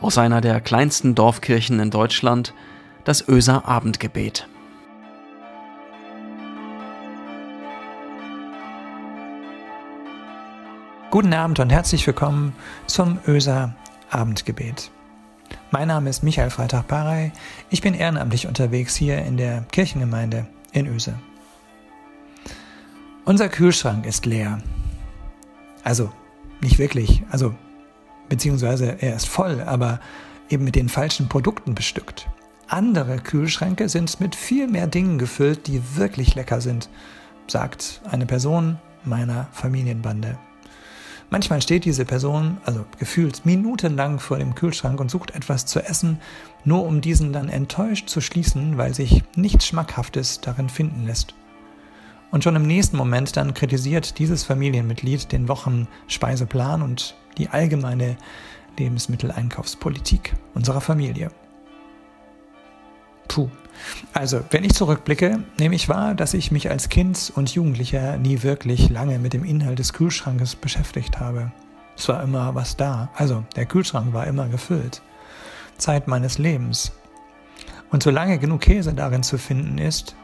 aus einer der kleinsten Dorfkirchen in Deutschland, das Öser Abendgebet. Guten Abend und herzlich willkommen zum Öser Abendgebet. Mein Name ist Michael Freitag-Parey. Ich bin ehrenamtlich unterwegs hier in der Kirchengemeinde in Öse. Unser Kühlschrank ist leer. Also, nicht wirklich. Also, beziehungsweise er ist voll, aber eben mit den falschen Produkten bestückt. Andere Kühlschränke sind mit viel mehr Dingen gefüllt, die wirklich lecker sind, sagt eine Person meiner Familienbande. Manchmal steht diese Person, also gefühlt minutenlang vor dem Kühlschrank und sucht etwas zu essen, nur um diesen dann enttäuscht zu schließen, weil sich nichts Schmackhaftes darin finden lässt. Und schon im nächsten Moment dann kritisiert dieses Familienmitglied den Wochenspeiseplan und die allgemeine Lebensmitteleinkaufspolitik unserer Familie. Puh. Also, wenn ich zurückblicke, nehme ich wahr, dass ich mich als Kind und Jugendlicher nie wirklich lange mit dem Inhalt des Kühlschrankes beschäftigt habe. Es war immer was da. Also, der Kühlschrank war immer gefüllt. Zeit meines Lebens. Und solange genug Käse darin zu finden ist,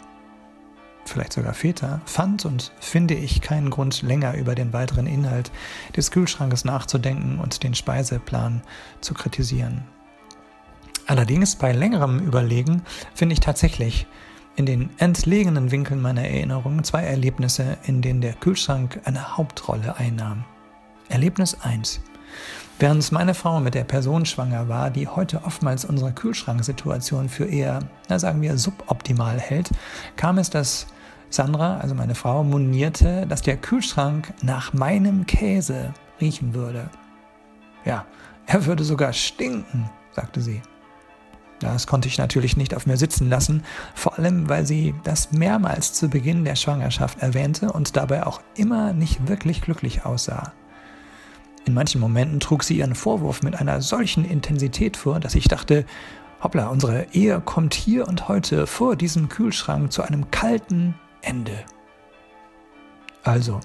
vielleicht sogar Väter, fand und finde ich keinen Grund, länger über den weiteren Inhalt des Kühlschrankes nachzudenken und den Speiseplan zu kritisieren. Allerdings bei längerem Überlegen finde ich tatsächlich in den entlegenen Winkeln meiner Erinnerungen zwei Erlebnisse, in denen der Kühlschrank eine Hauptrolle einnahm. Erlebnis 1. Während meine Frau mit der Person schwanger war, die heute oftmals unsere Kühlschranksituation für eher, na sagen wir, suboptimal hält, kam es, dass Sandra, also meine Frau, monierte, dass der Kühlschrank nach meinem Käse riechen würde. Ja, er würde sogar stinken, sagte sie. Das konnte ich natürlich nicht auf mir sitzen lassen, vor allem weil sie das mehrmals zu Beginn der Schwangerschaft erwähnte und dabei auch immer nicht wirklich glücklich aussah. In manchen Momenten trug sie ihren Vorwurf mit einer solchen Intensität vor, dass ich dachte, hoppla, unsere Ehe kommt hier und heute vor diesem Kühlschrank zu einem kalten Ende. Also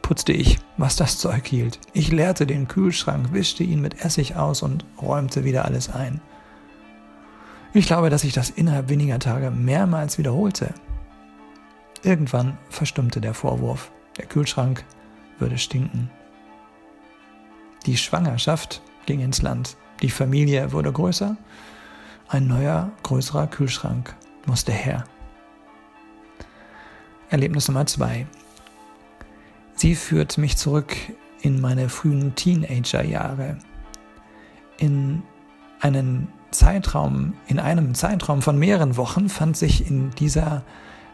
putzte ich, was das Zeug hielt. Ich leerte den Kühlschrank, wischte ihn mit Essig aus und räumte wieder alles ein. Ich glaube, dass ich das innerhalb weniger Tage mehrmals wiederholte. Irgendwann verstummte der Vorwurf, der Kühlschrank würde stinken. Die Schwangerschaft ging ins Land. Die Familie wurde größer. Ein neuer, größerer Kühlschrank musste her. Erlebnis Nummer zwei. Sie führt mich zurück in meine frühen Teenagerjahre. In einen Zeitraum, in einem Zeitraum von mehreren Wochen fand sich in dieser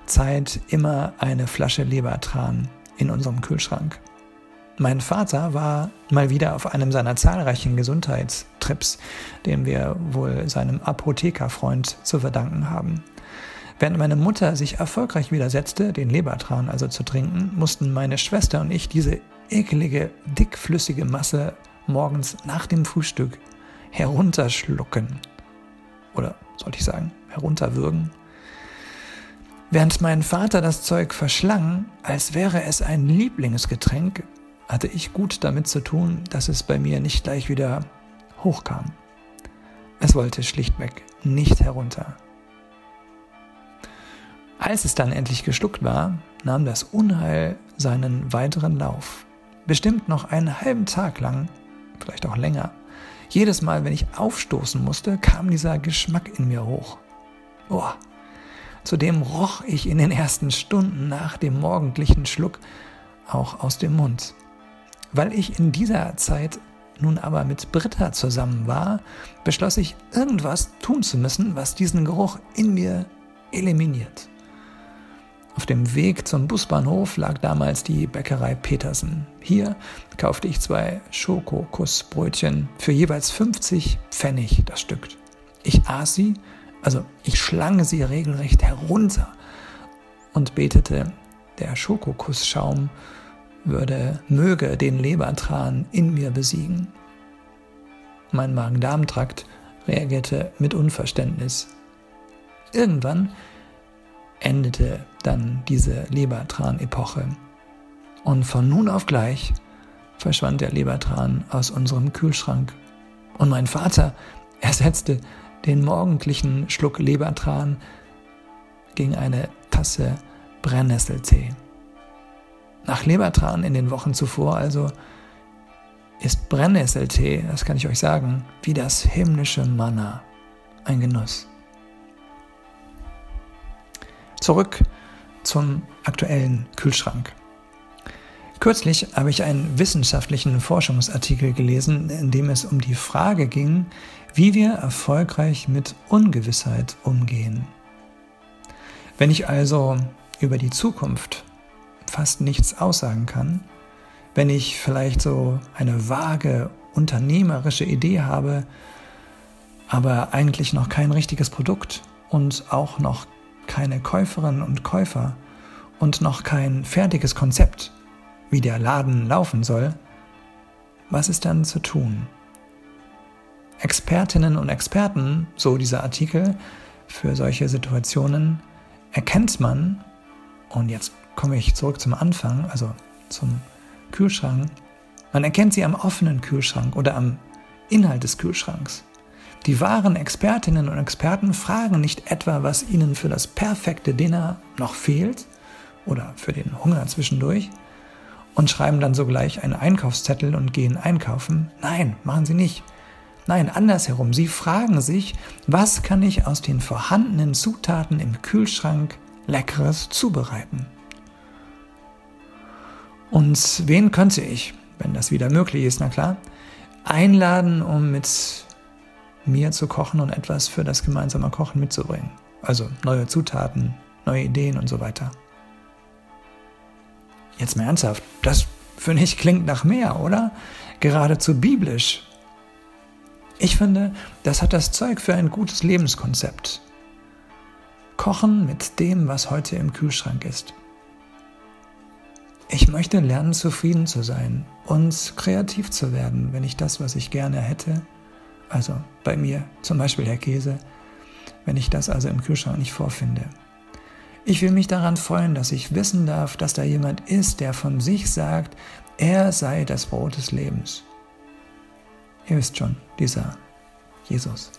Zeit immer eine Flasche Lebertran in unserem Kühlschrank. Mein Vater war mal wieder auf einem seiner zahlreichen Gesundheitstrips, dem wir wohl seinem Apothekerfreund zu verdanken haben. Während meine Mutter sich erfolgreich widersetzte, den Lebertran also zu trinken, mussten meine Schwester und ich diese ekelige, dickflüssige Masse morgens nach dem Frühstück herunterschlucken. Oder sollte ich sagen, herunterwürgen. Während mein Vater das Zeug verschlang, als wäre es ein Lieblingsgetränk, hatte ich gut damit zu tun, dass es bei mir nicht gleich wieder hochkam. Es wollte schlichtweg nicht herunter. Als es dann endlich geschluckt war, nahm das Unheil seinen weiteren Lauf. Bestimmt noch einen halben Tag lang, vielleicht auch länger. Jedes Mal, wenn ich aufstoßen musste, kam dieser Geschmack in mir hoch. Boah. Zudem roch ich in den ersten Stunden nach dem morgendlichen Schluck auch aus dem Mund. Weil ich in dieser Zeit nun aber mit Britta zusammen war, beschloss ich, irgendwas tun zu müssen, was diesen Geruch in mir eliminiert. Auf dem Weg zum Busbahnhof lag damals die Bäckerei Petersen. Hier kaufte ich zwei Schokokussbrötchen für jeweils 50 Pfennig das Stück. Ich aß sie, also ich schlang sie regelrecht herunter und betete, der Schokokussschaum würde, möge den Lebertran in mir besiegen. Mein Magen-Darm-Trakt reagierte mit Unverständnis. Irgendwann endete dann diese Lebertran-Epoche. Und von nun auf gleich verschwand der Lebertran aus unserem Kühlschrank Und mein Vater ersetzte den morgendlichen Schluck Lebertran gegen eine Tasse Brennnesseltee. Nach Lebertran in den Wochen zuvor also ist Brennnesseltee, das kann ich euch sagen, wie das himmlische Manna, ein Genuss. Zurück zum aktuellen Kühlschrank. Kürzlich habe ich einen wissenschaftlichen Forschungsartikel gelesen, in dem es um die Frage ging, wie wir erfolgreich mit Ungewissheit umgehen. Wenn ich also über die Zukunft fast nichts aussagen kann, wenn ich vielleicht so eine vage unternehmerische Idee habe, aber eigentlich noch kein richtiges Produkt und auch noch keine Käuferinnen und Käufer und noch kein fertiges Konzept, wie der Laden laufen soll, was ist dann zu tun? Expertinnen und Experten, so dieser Artikel, für solche Situationen erkennt man, und jetzt komme ich zurück zum Anfang, also zum Kühlschrank, man erkennt sie am offenen Kühlschrank oder am Inhalt des Kühlschranks. Die wahren Expertinnen und Experten fragen nicht etwa, was ihnen für das perfekte Dinner noch fehlt oder für den Hunger zwischendurch und schreiben dann sogleich einen Einkaufszettel und gehen einkaufen. Nein, machen sie nicht. Nein, andersherum. Sie fragen sich, was kann ich aus den vorhandenen Zutaten im Kühlschrank leckeres zubereiten? Und wen könnte ich, wenn das wieder möglich ist, na klar, einladen, um mit mir zu kochen und etwas für das gemeinsame Kochen mitzubringen? Also neue Zutaten, neue Ideen und so weiter. Jetzt mal ernsthaft, das finde ich klingt nach mehr, oder? Geradezu biblisch. Ich finde, das hat das Zeug für ein gutes Lebenskonzept. Kochen mit dem, was heute im Kühlschrank ist. Ich möchte lernen, zufrieden zu sein und kreativ zu werden, wenn ich das, was ich gerne hätte, also bei mir zum Beispiel der Käse, wenn ich das also im Kühlschrank nicht vorfinde. Ich will mich daran freuen, dass ich wissen darf, dass da jemand ist, der von sich sagt, er sei das Brot des Lebens. Ihr wisst schon, dieser Jesus.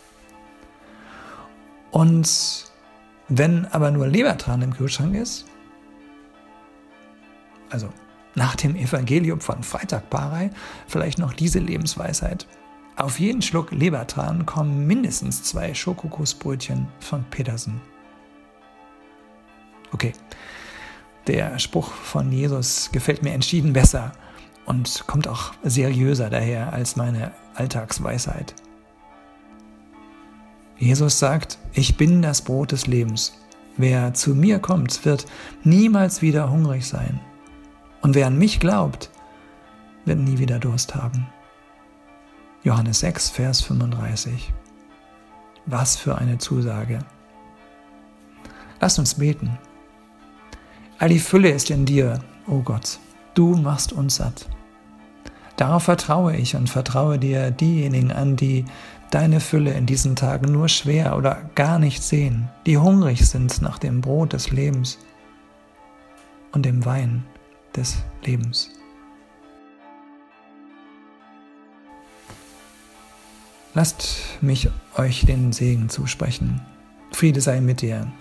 Und wenn aber nur Lebertran im Kühlschrank ist, also nach dem Evangelium von Freitag Parei vielleicht noch diese Lebensweisheit. Auf jeden Schluck Lebertran kommen mindestens zwei Schokokussbrötchen von Petersen. Okay, der Spruch von Jesus gefällt mir entschieden besser und kommt auch seriöser daher als meine Alltagsweisheit. Jesus sagt, ich bin das Brot des Lebens. Wer zu mir kommt, wird niemals wieder hungrig sein. Und wer an mich glaubt, wird nie wieder Durst haben. Johannes 6, Vers 35. Was für eine Zusage. Lasst uns beten. All die Fülle ist in dir, o oh Gott. Du machst uns satt. Darauf vertraue ich und vertraue dir diejenigen an, die deine Fülle in diesen Tagen nur schwer oder gar nicht sehen, die hungrig sind nach dem Brot des Lebens und dem Wein des Lebens. Lasst mich euch den Segen zusprechen. Friede sei mit dir.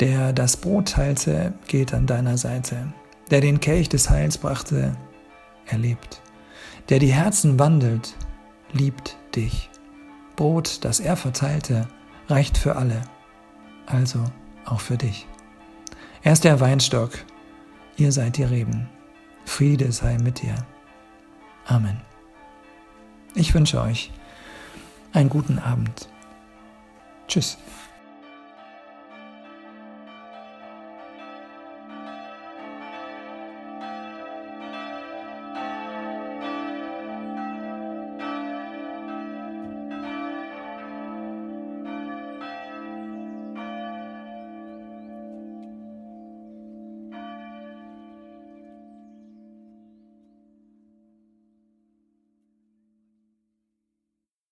Der das Brot teilte, geht an deiner Seite. Der den Kelch des Heils brachte, erlebt. Der die Herzen wandelt, liebt dich. Brot, das er verteilte, reicht für alle, also auch für dich. Er ist der Weinstock, ihr seid die Reben. Friede sei mit dir. Amen. Ich wünsche euch einen guten Abend. Tschüss.